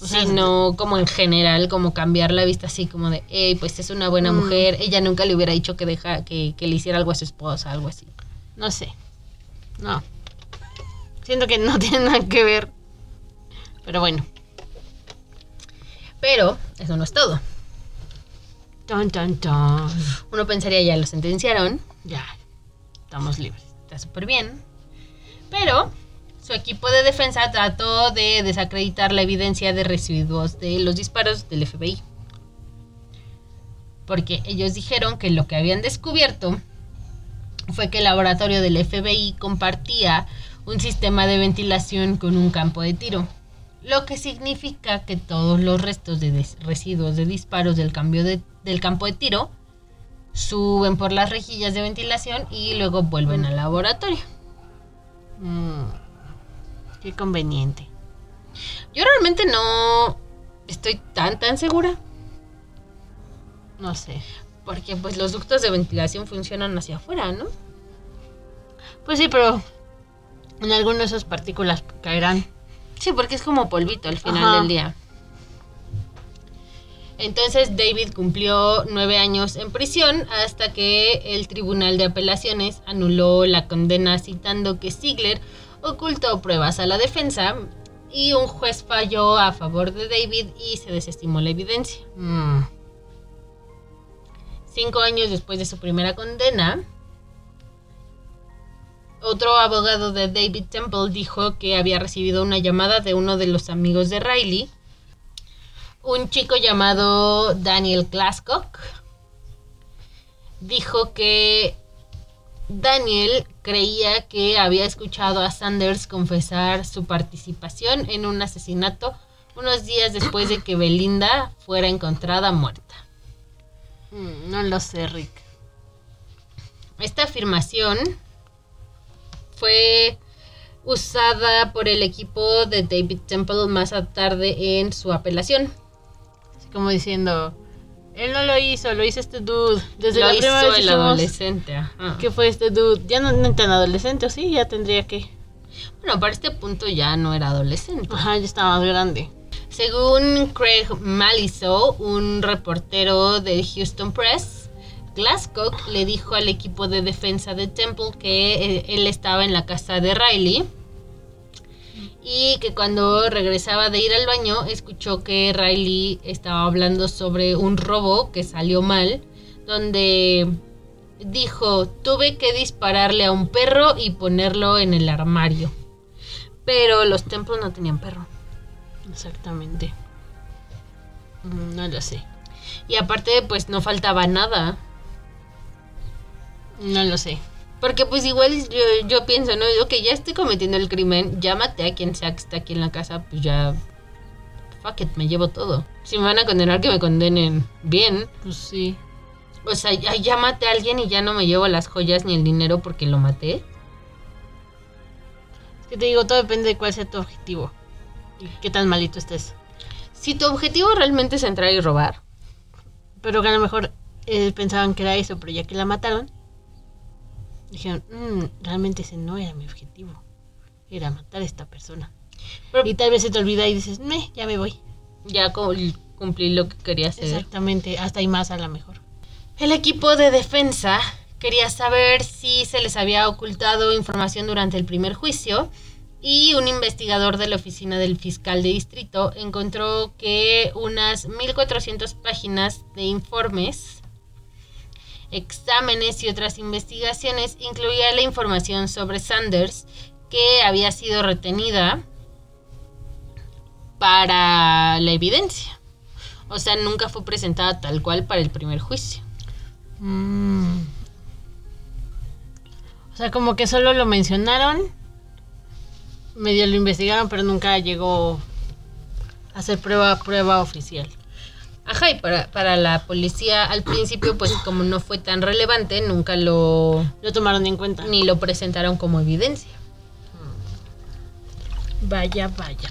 O sea, sino como en general, como cambiar la vista así como de, hey, pues es una buena Mm. mujer. Ella nunca le hubiera dicho que, deja, que, que le hiciera algo a su esposa, algo así. No sé. No. Siento que no tiene nada que ver. Pero bueno. Pero eso no es todo. Tan, tan, tan. Uno pensaría ya lo sentenciaron, Ya. Estamos libres. está súper bien. Pero su equipo de defensa trató de desacreditar la evidencia de residuos de los disparos del FBI. Porque ellos dijeron que lo que habían descubierto fue que el laboratorio del FBI compartía un sistema de ventilación con un campo de tiro. Lo que significa que todos los restos de residuos de disparos del, cambio de- del campo de tiro suben por las rejillas de ventilación y luego vuelven al laboratorio. Mm, qué conveniente. Yo realmente no estoy tan tan segura. No sé. Porque pues los ductos de ventilación funcionan hacia afuera, ¿no? Pues sí, pero en alguno de esas partículas caerán. Sí, porque es como polvito al final Ajá. del día. Entonces David cumplió nueve años en prisión hasta que el Tribunal de Apelaciones anuló la condena citando que Ziegler ocultó pruebas a la defensa y un juez falló a favor de David y se desestimó la evidencia. Mm, Cinco años después de su primera condena, otro abogado de David Temple dijo que había recibido una llamada de uno de los amigos de Riley, un chico llamado Daniel Glasscock. Dijo que Daniel creía que había escuchado a Sanders confesar su participación en un asesinato unos días después de que Belinda fuera encontrada muerta. mm, no lo sé, Rick. Esta afirmación fue usada por el equipo de David Temple más tarde en su apelación. Como diciendo, él no lo hizo, lo hizo este dude. Desde Lo la primera hizo vez el que adolescente. ajá. ¿Qué fue este dude? Ya no, no tan adolescente, ¿o sí? Ya tendría que. Bueno, para este punto ya no era adolescente. Ajá, ya está más grande. Según Craig Maliso, un reportero del Houston Press, Glasscock le dijo al equipo de defensa de Temple que eh, él estaba en la casa de Riley y que cuando regresaba de ir al baño escuchó que Riley estaba hablando sobre un robo que salió mal, donde dijo, tuve que dispararle a un perro y ponerlo en el armario. Pero los Temple no tenían perro. Exactamente. Mm, No lo sé. Y aparte, pues no faltaba nada. No lo sé. Porque pues igual yo, yo pienso, ¿no? Ok, ya estoy cometiendo el crimen, ya maté a quien sea que está aquí en la casa, pues ya... Fuck it, me llevo todo. Si me van a condenar, que me condenen bien. Pues sí. O sea, ya, ya maté a alguien y ya no me llevo las joyas ni el dinero porque lo maté. Es que te digo, todo depende de cuál sea tu objetivo. Y qué tan malito estés. Si tu objetivo realmente es entrar y robar, Pero que a lo mejor eh, pensaban que era eso, pero ya que la mataron, dijeron, "Mm, realmente ese no era mi objetivo. Era matar a esta persona. Pero- y tal vez se te olvida y dices, me, ya me voy. ya cumplí lo que quería hacer. Exactamente, hasta hay más a lo mejor. El equipo de defensa quería saber si se les había ocultado información durante el primer juicio y un investigador de la oficina del fiscal de distrito encontró que unas 1.400 páginas de informes, exámenes y otras investigaciones incluía la información sobre Sanders que había sido retenida para la evidencia. O sea, nunca fue presentada tal cual para el primer juicio. Mm. O sea, como que solo lo mencionaron, medio lo investigaron, pero nunca llegó a hacer prueba, prueba oficial. Ajá, y para, para la policía al principio, pues como no fue tan relevante, nunca lo Lo tomaron en cuenta. ni lo presentaron como evidencia. Vaya, vaya.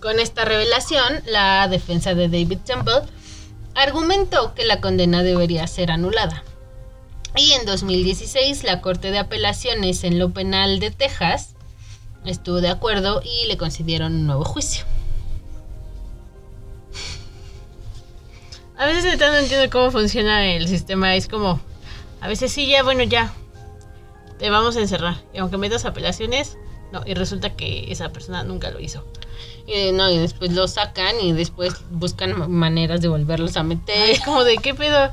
Con esta revelación, la defensa de David Temple argumentó que la condena debería ser anulada. Y en 2016, la Corte de Apelaciones en lo Penal de Texas estuvo de acuerdo y le concedieron un nuevo juicio. A veces neta no entiendo cómo funciona el sistema. Es como, a veces sí, ya, bueno, ya. Te vamos a encerrar. Y aunque metas apelaciones, no. Y resulta que esa persona nunca lo hizo. Y, no, y después lo sacan y después buscan ma- maneras de volverlos a meter. Es como de, ¿qué pedo?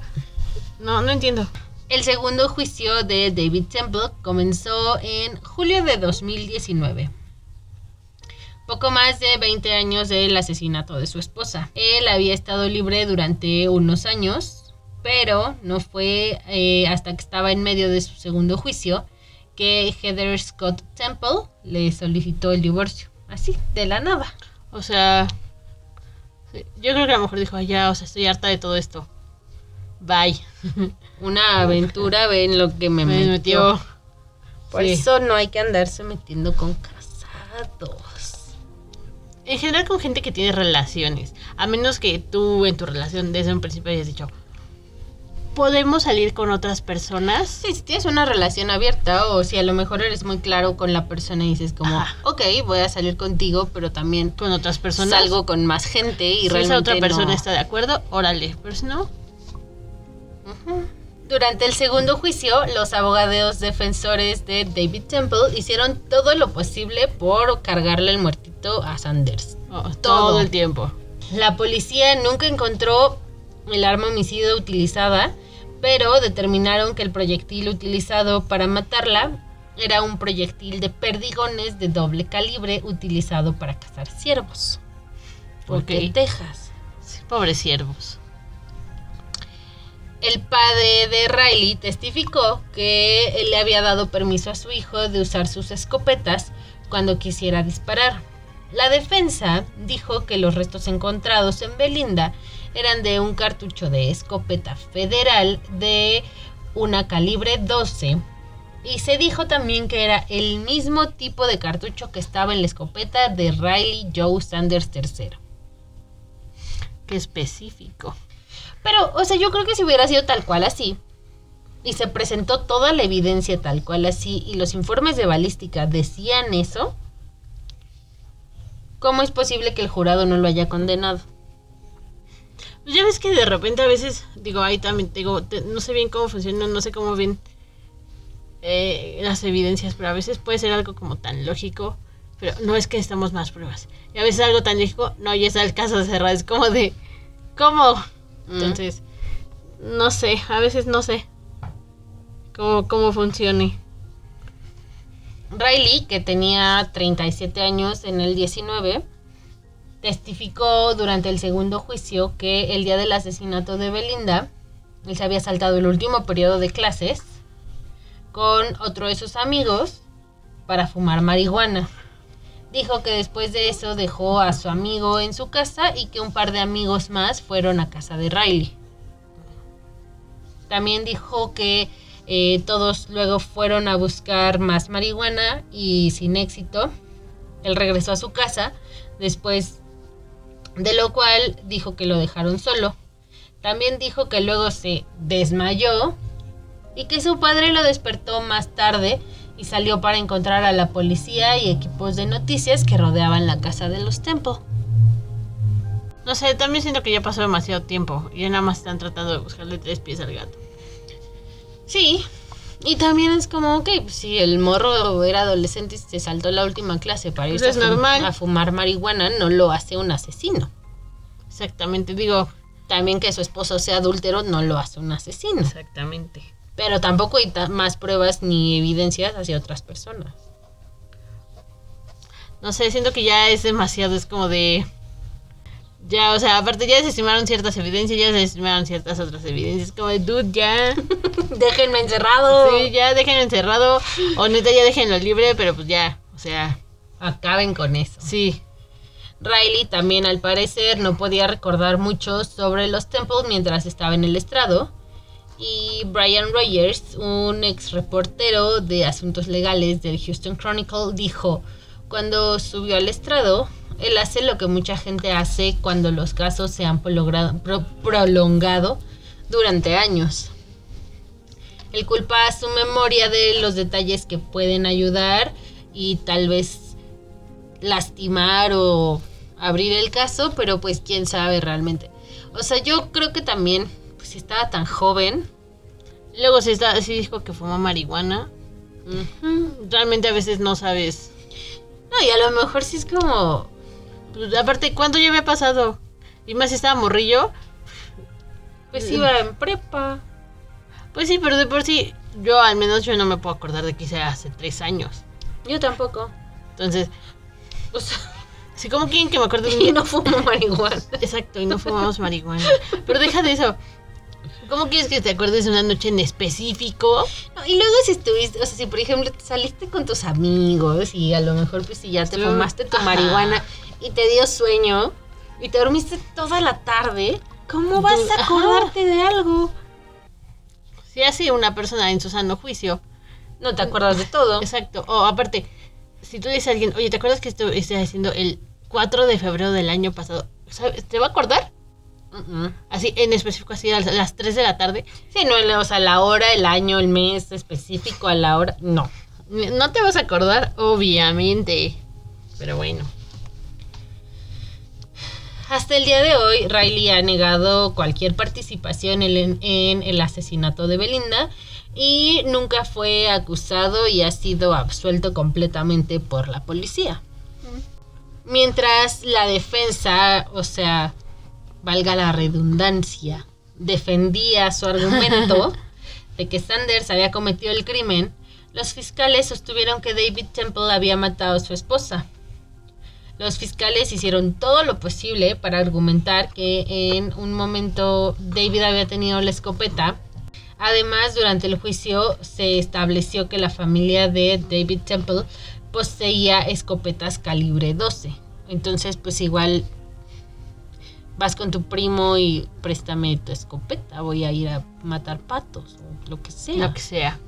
No, no entiendo. El segundo juicio de David Temple comenzó en julio de 2019. Poco más de 20 años del asesinato de su esposa. Él había estado libre durante unos años, pero no fue eh, hasta que estaba en medio de su segundo juicio que Heather Scott Temple le solicitó el divorcio. Así, de la nada. O sea, yo creo que a lo mejor dijo, "Ay, ya, o sea, estoy harta de todo esto. Bye. Una aventura, ven lo que me, Me metió. metió. Por Sí. eso no hay que andarse metiendo con casados. En general con gente que tiene relaciones. A menos que tú en tu relación desde un principio hayas dicho, podemos salir con otras personas. Sí, si tienes una relación abierta o si a lo mejor eres muy claro con la persona y dices como, Ajá. ok, voy a salir contigo, pero también Con otras personas. salgo con más gente y si realmente esa otra persona no. está de acuerdo, órale. Pero si no, Ujú. Durante el segundo juicio, los abogados defensores de David Temple hicieron todo lo posible por cargarle el muertito a Sanders. oh, todo. Todo. el tiempo. La policía nunca encontró el arma homicida utilizada, pero determinaron que el proyectil utilizado para matarla era un proyectil de perdigones de doble calibre utilizado para cazar ciervos. Porque Ok. Texas. Sí, pobres siervos. El padre de Riley testificó que le había dado permiso a su hijo de usar sus escopetas cuando quisiera disparar. La defensa dijo que los restos encontrados en Belinda eran de un cartucho de escopeta federal de una calibre 12 y se dijo también que era el mismo tipo de cartucho que estaba en la escopeta de Riley Joe Sanders III. Qué específico. Pero, o sea, yo creo que si hubiera sido tal cual así, y se presentó toda la evidencia tal cual así, y los informes de balística decían eso, ¿cómo es posible que el jurado no lo haya condenado? Pues ya ves que de repente a veces, digo, ahí también digo, no sé bien cómo funciona, no sé cómo ven eh, las evidencias, pero a veces puede ser algo como tan lógico, pero no es que necesitamos más pruebas. Y a veces algo tan lógico, no, ya está el caso cerrado, es como de, ¿cómo? Entonces, no sé, a veces no sé cómo, cómo funcione. Riley, que tenía 37 años en el 19, testificó durante el segundo juicio que el día del asesinato de Belinda, él se había saltado el último periodo de clases con otro de sus amigos para fumar marihuana. Dijo que después de eso dejó a su amigo en su casa y que un par de amigos más fueron a casa de Riley. También dijo que eh, todos luego fueron a buscar más marihuana y sin éxito. Él regresó a su casa, después de lo cual dijo que lo dejaron solo. También dijo que luego se desmayó y que su padre lo despertó más tarde y salió para encontrar a la policía y equipos de noticias que rodeaban la casa de los Temple. No sé, también siento que ya pasó demasiado tiempo y nada más están tratando de buscarle tres pies al gato. Sí, y también es como, ok, pues si el morro era adolescente y se saltó la última clase para Pues irse a, fum- a fumar marihuana, no lo hace un asesino. Exactamente, digo, También que su esposo sea adúltero no lo hace un asesino. exactamente. Pero tampoco hay más pruebas ni evidencias hacia otras personas. No sé, siento que ya es demasiado, es como de... Ya, o sea, aparte ya desestimaron ciertas evidencias, ya desestimaron ciertas otras evidencias. Como de, dude, ya... Déjenme encerrado. Sí, ya déjenlo encerrado. O neta, ya déjenlo libre, pero pues ya, o sea, Acaben con eso. sí. Riley también al parecer no podía recordar mucho sobre los Temple mientras estaba en el estrado. Y Brian Rogers, un ex reportero de asuntos legales del Houston Chronicle, dijo, cuando subió al estrado, él hace lo que mucha gente hace cuando los casos se han prolongado durante años. Él culpa a su memoria de los detalles que pueden ayudar y tal vez lastimar o abrir el caso, pero pues quién sabe realmente. O sea, yo creo que también, si estaba tan joven, Luego sí, está, sí dijo que fumó marihuana. Realmente a veces no sabes. no, y a lo mejor sí es como, Pues, aparte, ¿cuánto ya había pasado? Y más si estaba morrillo. pues iba en prepa. Pues sí, pero de por sí, yo al menos yo no me puedo acordar de que hice hace tres años. Yo tampoco. Entonces, O sea, si como quieren que me acuerde y no fumo marihuana. Exacto, y no fumamos marihuana. Pero deja de eso. ¿Cómo quieres que te acuerdes de una noche en específico? No, y luego si estuviste, o sea, si por ejemplo te saliste con tus amigos y a lo mejor pues si ya te fumaste tu Ajá. marihuana y te dio sueño y te dormiste toda la tarde, ¿cómo vas a Ajá. acordarte de algo? Si hace una persona en su sano juicio No te acuerdas de todo. Exacto. O aparte, si tú dices a alguien, oye, ¿te acuerdas que esto haciendo el 4 de febrero del año pasado? ¿Sabes? ¿Te va a acordar? Así, en específico, así a las 3 de la tarde. Sí, no, o sea, la hora, el año, el mes específico, a la hora. No. No te vas a acordar, obviamente. Pero bueno. Hasta el día de hoy, Riley ha negado cualquier participación en, en el asesinato de Belinda y nunca fue acusado y ha sido absuelto completamente por la policía. Mientras la defensa, o sea, valga la redundancia, defendía su argumento de que Sanders había cometido el crimen, los fiscales sostuvieron que David Temple había matado a su esposa. Los fiscales hicieron todo lo posible para argumentar que en un momento David había tenido la escopeta. Además, durante el juicio se estableció que la familia de David Temple poseía escopetas calibre 12. Entonces, pues igual vas con tu primo y préstame tu escopeta, voy a ir a matar patos o lo que sea. Lo que sea.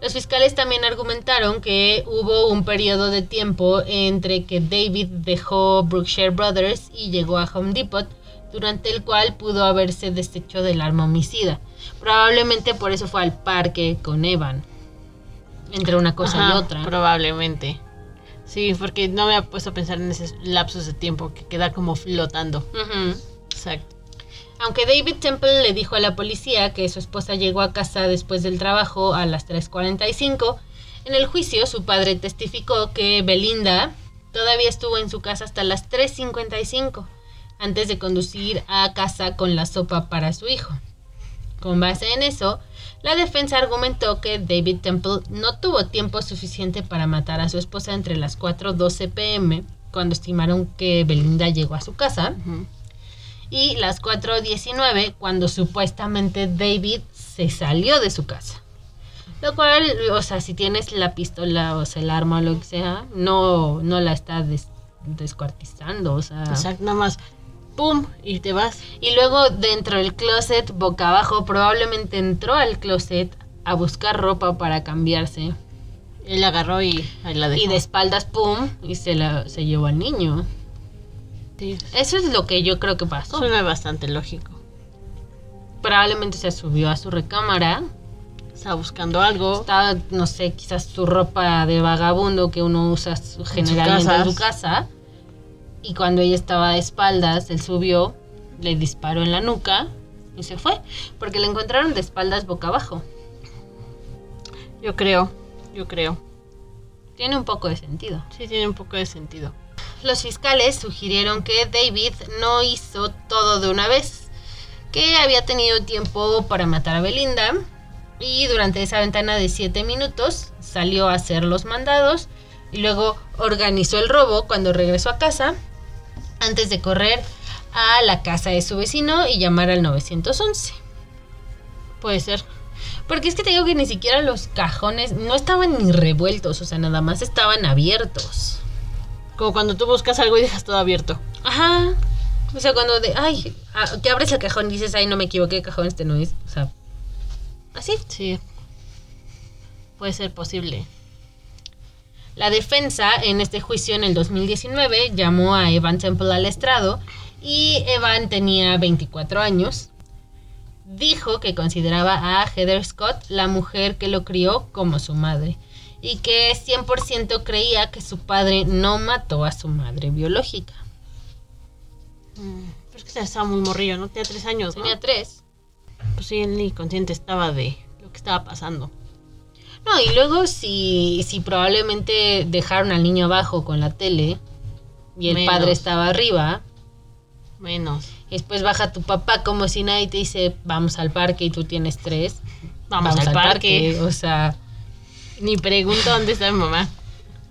Los fiscales también argumentaron que hubo un periodo de tiempo entre que David dejó Brookshire Brothers y llegó a Home Depot, durante el cual pudo haberse deshecho del arma homicida. Probablemente por eso fue al parque con Evan. Entre una cosa Ajá, y otra. Probablemente. Sí, porque no me ha puesto a pensar en esos lapsos de tiempo que queda como flotando. Exacto. Aunque David Temple le dijo a la policía que su esposa llegó a casa después del trabajo a las 3.45, en el juicio su padre testificó que Belinda todavía estuvo en su casa hasta las 3.55 antes de conducir a casa con la sopa para su hijo. Con base en eso, la defensa argumentó que David Temple no tuvo tiempo suficiente para matar a su esposa entre las 4.12 pm, cuando estimaron que Belinda llegó a su casa, y las 4.19 cuando supuestamente David se salió de su casa. Lo cual, o sea, si tienes la pistola o el arma o lo que sea, no, no la está des- descuartizando, o sea. Exacto, nada más. ¡Pum! Y te vas. Y luego dentro del closet, boca abajo, probablemente entró al closet a buscar ropa para cambiarse. Él agarró y ahí la dejó. Y de espaldas, pum, y se, la, se llevó al niño. Sí, Eso es lo que yo creo que pasó. suena bastante lógico. Probablemente se subió a su recámara, Estaba buscando algo. Estaba, no sé, quizás su ropa de vagabundo que uno usa generalmente en su casa. Y cuando ella estaba de espaldas, él subió, le disparó en la nuca y se fue. Porque le encontraron de espaldas boca abajo. Yo creo. Yo creo. Tiene un poco de sentido. Sí, tiene un poco de sentido. Los fiscales sugirieron que David no hizo todo de una vez, que había tenido tiempo para matar a Belinda y durante esa ventana de 7 minutos salió a hacer los mandados y luego organizó el robo cuando regresó a casa antes de correr a la casa de su vecino y llamar al 911. Puede ser. Porque es que te digo que ni siquiera los cajones no estaban ni revueltos, o sea, nada más estaban abiertos. Como cuando tú buscas algo y dejas todo abierto. Ajá. O sea, cuando de, ay, que abres el cajón y dices, ay, no me equivoqué, cajón este no es. O sea, así. Sí. Puede ser posible. La defensa en este juicio en el 2019 llamó a Evan Temple al estrado y Evan tenía 24 años. Dijo que consideraba a Heather Scott la mujer que lo crió como su madre y que 100% creía que su padre no mató a su madre biológica. Mm, Pero es que estaba muy morrillo, ¿no? Tenía tres años, ¿no? Tenía tres. Pues sí, él ni consciente estaba de lo que estaba pasando. No, y luego si, si probablemente dejaron al niño abajo con la tele y el Menos. padre estaba arriba, Menos. y después baja tu papá como si nadie te dice vamos al parque y tú tienes tres. Vamos, al, parque. O sea, Ni pregunto dónde está mi mamá.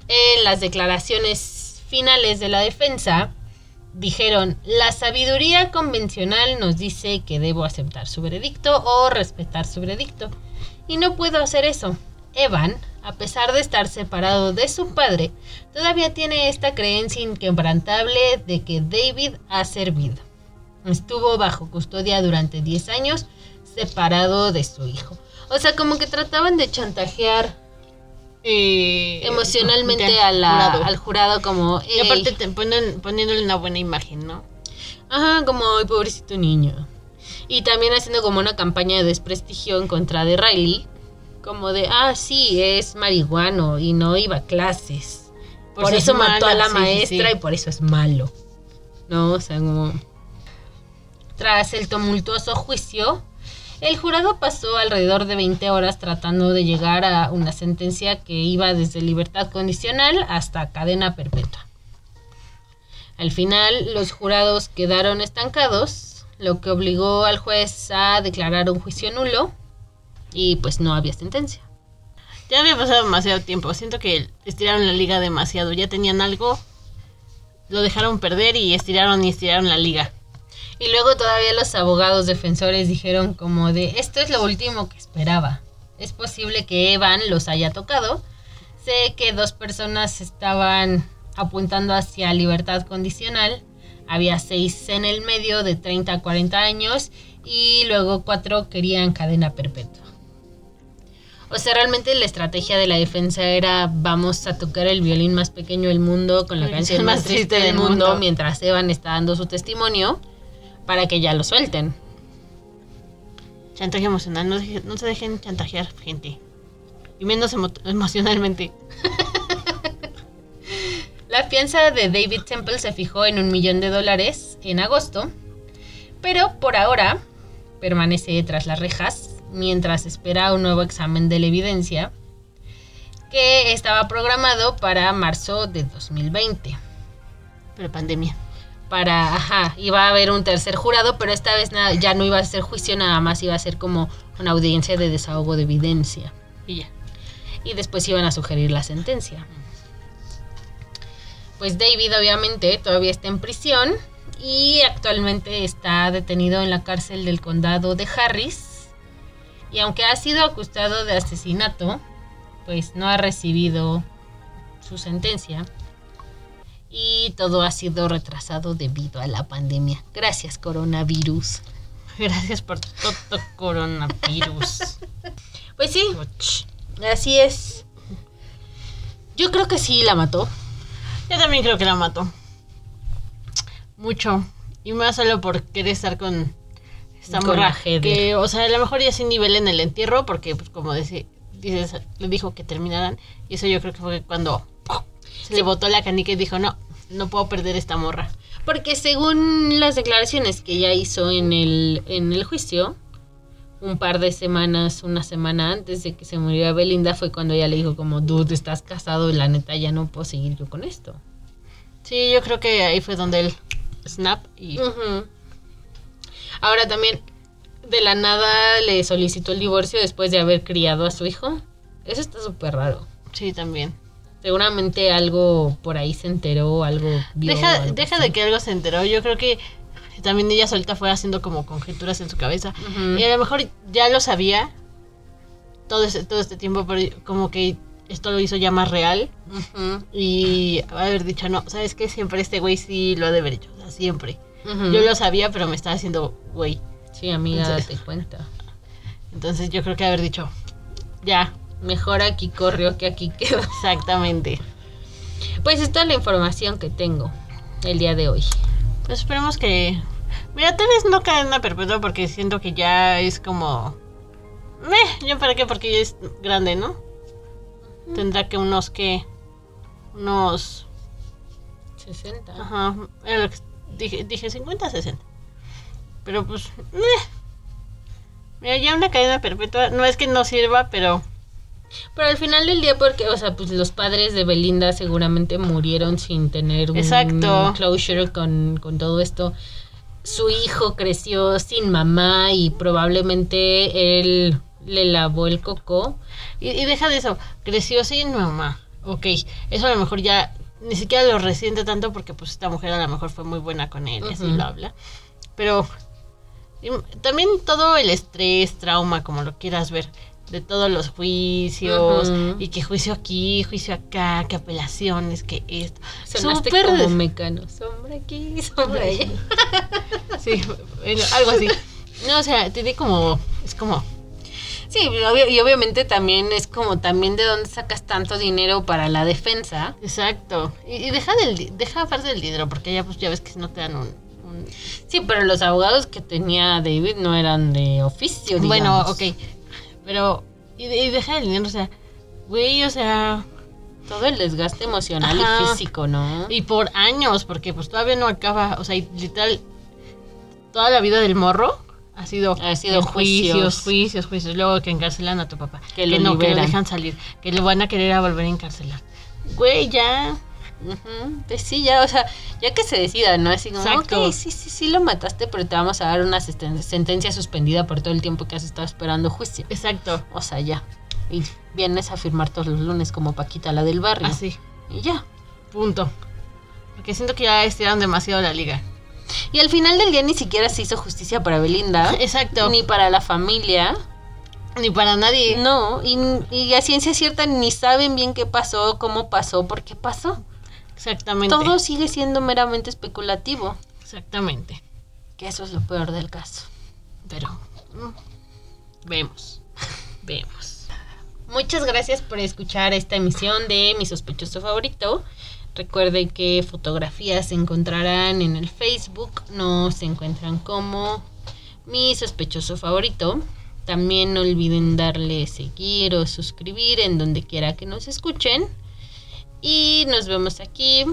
en las declaraciones finales de la defensa dijeron, la sabiduría convencional nos dice que debo aceptar su veredicto o respetar su veredicto. Y no puedo hacer eso. Evan, a pesar de estar separado de su padre, todavía tiene esta creencia inquebrantable de que David ha servido. Estuvo bajo custodia durante 10 años, separado de su hijo. O sea, como que trataban de chantajear Eh, emocionalmente ya, a la- jurado. al jurado como... Y aparte te ponen, poniéndole una buena imagen, ¿no? Ajá, como, ay, pobrecito niño. Y también haciendo como una campaña de desprestigio en contra de Riley. Como de, ah, sí, es marihuano y no iba a clases. Por, Por eso mató a la sí, maestra sí. y por eso es malo. ¿No? O sea, como... Tras el tumultuoso juicio, el jurado pasó alrededor de 20 horas tratando de llegar a una sentencia que iba desde libertad condicional hasta cadena perpetua. Al final, los jurados quedaron estancados, lo que obligó al juez a declarar un juicio nulo y pues no había sentencia. Ya había pasado demasiado tiempo. Siento que estiraron la liga demasiado. Ya tenían algo, lo dejaron perder y estiraron y estiraron la liga. Y luego todavía los abogados defensores dijeron como de esto es lo último que esperaba. Es posible que Evan los haya tocado. Sé que dos personas estaban apuntando hacia libertad condicional. Había seis en el medio de 30 a 40 años y luego cuatro querían cadena perpetua. O sea, realmente la estrategia de la defensa era vamos a tocar el violín más pequeño del mundo con la El canción más triste del mundo mientras Evan está dando su testimonio para que ya lo suelten. Chantaje emocional. No, deje- no se dejen chantajear, gente. Y menos emo- emocionalmente. La fianza de David Temple se fijó en un millón de dólares en agosto, pero por ahora permanece tras las rejas mientras espera un nuevo examen de la evidencia que estaba programado para marzo de 2020. Pero pandemia. Para, ajá, iba a haber un tercer jurado, pero esta vez nada- ya no iba a ser juicio, nada más iba a ser como una audiencia de desahogo de evidencia. Y ya. y después iban a sugerir la sentencia. Pues David obviamente todavía está en prisión y actualmente está detenido en la cárcel del condado de Harris. Y aunque ha sido acusado de asesinato, pues no ha recibido su sentencia. Y todo ha sido retrasado debido a la pandemia. Gracias coronavirus. Gracias por todo coronavirus. Pues sí, así es. Yo creo que sí la mató. Yo también creo que la mató. Mucho. Y más solo por querer estar con esta morra. Que, o sea, a lo mejor ya sin nivel en el entierro, porque, pues, como dice, dices, le dijo que terminaran. Y eso yo creo que fue cuando se le botó la canica y dijo, no, no puedo perder esta morra. Porque según las declaraciones que ella hizo en el, en el juicio, un par de semanas, una semana antes de que se muriera Belinda, fue cuando ella le dijo como, dude, estás casado y la neta ya no puedo seguir yo con esto. Sí, yo creo que ahí fue donde él snap y... Ahora también, de la nada le solicitó el divorcio después de haber criado a su hijo. Eso está súper raro. Sí, también. Seguramente algo por ahí se enteró, algo vio. Deja, algo deja así. de que algo se enteró. Yo creo que también ella solita fue haciendo como conjeturas en su cabeza. Y a lo mejor ya lo sabía todo este, todo este tiempo, pero como que esto lo hizo ya más real. Ujú, Y haber dicho, no, ¿sabes qué? Siempre este güey sí lo ha de haber hecho. O sea, siempre. Yo lo sabía, pero me estaba haciendo güey. Sí, amiga, Entonces- date cuenta. Entonces yo creo que haber dicho, ya, Mejor aquí corrió que aquí quedó. exactamente. Pues esta es la información que tengo el día de hoy. Pues esperemos que. Mira, tal vez no cadena perpetua porque siento que ya es como. Meh, ¿yo para qué? Porque ya es grande, ¿no? Tendrá que unos que. Unos. 60. Ajá. era lo que dije, dije 50, 60. Pero pues. meh. Mira, ya una cadena perpetua. No es que no sirva, pero. Pero al final del día, porque, o sea, pues los padres de Belinda seguramente murieron sin tener un Exacto. closure con, con todo esto. Su hijo creció sin mamá y probablemente él le lavó el coco. Y, y deja de eso. Creció sin mamá. Ok. Eso a lo mejor ya. Ni siquiera lo resiente tanto porque pues esta mujer a lo mejor fue muy buena con él y así lo habla. Pero y también todo el estrés, trauma, como lo quieras ver, de todos los juicios, y que juicio aquí, juicio acá, que apelaciones, que esto. Sonaste como mecano. Sombra aquí, sombra allá. Sí, bueno, algo así. No, o sea, tiene como, es como, Sí, y obviamente también es como también de dónde sacas tanto dinero para la defensa. Exacto. Y, y deja del deja aparte del dinero, porque ya pues ya ves que si no te dan un, un- Sí, pero los abogados que tenía David no eran de oficio, digamos. Bueno, ok. Pero. Y, de- y deja del dinero, o sea. Güey, o sea. Todo el desgaste emocional Ajá. y físico, ¿no? Y por años, porque pues todavía no acaba. O sea, y literal. Toda la vida del morro ha sido, Ha sido en juicios, juicios. juicios, juicios. Luego que encarcelan a tu papá. Que Que, lo no, que lo liberan. dejan salir. Que lo van a querer a volver a encarcelar. Güey, ya. Pues sí, ya, o sea, ya que se decida, ¿no? Así como, Exacto. ok, sí, sí, sí lo mataste, pero te vamos a dar una senten- sentencia suspendida por todo el tiempo que has estado esperando juicio. Exacto. O sea, ya. Y vienes a firmar todos los lunes como Paquita, la del barrio. Así. Y ya. Punto. Porque siento que ya estiraron demasiado la liga. Y al final del día ni siquiera se hizo justicia para Belinda. Exacto. Ni para la familia. Ni para nadie. No, y, y a ciencia cierta ni saben bien qué pasó, cómo pasó, por qué pasó. Exactamente. Todo sigue siendo meramente especulativo. Exactamente. Que eso es lo peor del caso. Pero. mm, Vemos. Vemos. Muchas gracias por escuchar esta emisión de Mi sospechoso favorito. Recuerden que fotografías se encontrarán en el Facebook, nos encuentran como Mi sospechoso favorito. También no olviden darle seguir o suscribir en donde quiera que nos escuchen. Y nos vemos aquí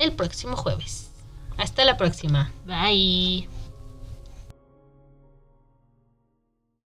el próximo jueves. Hasta la próxima. Bye.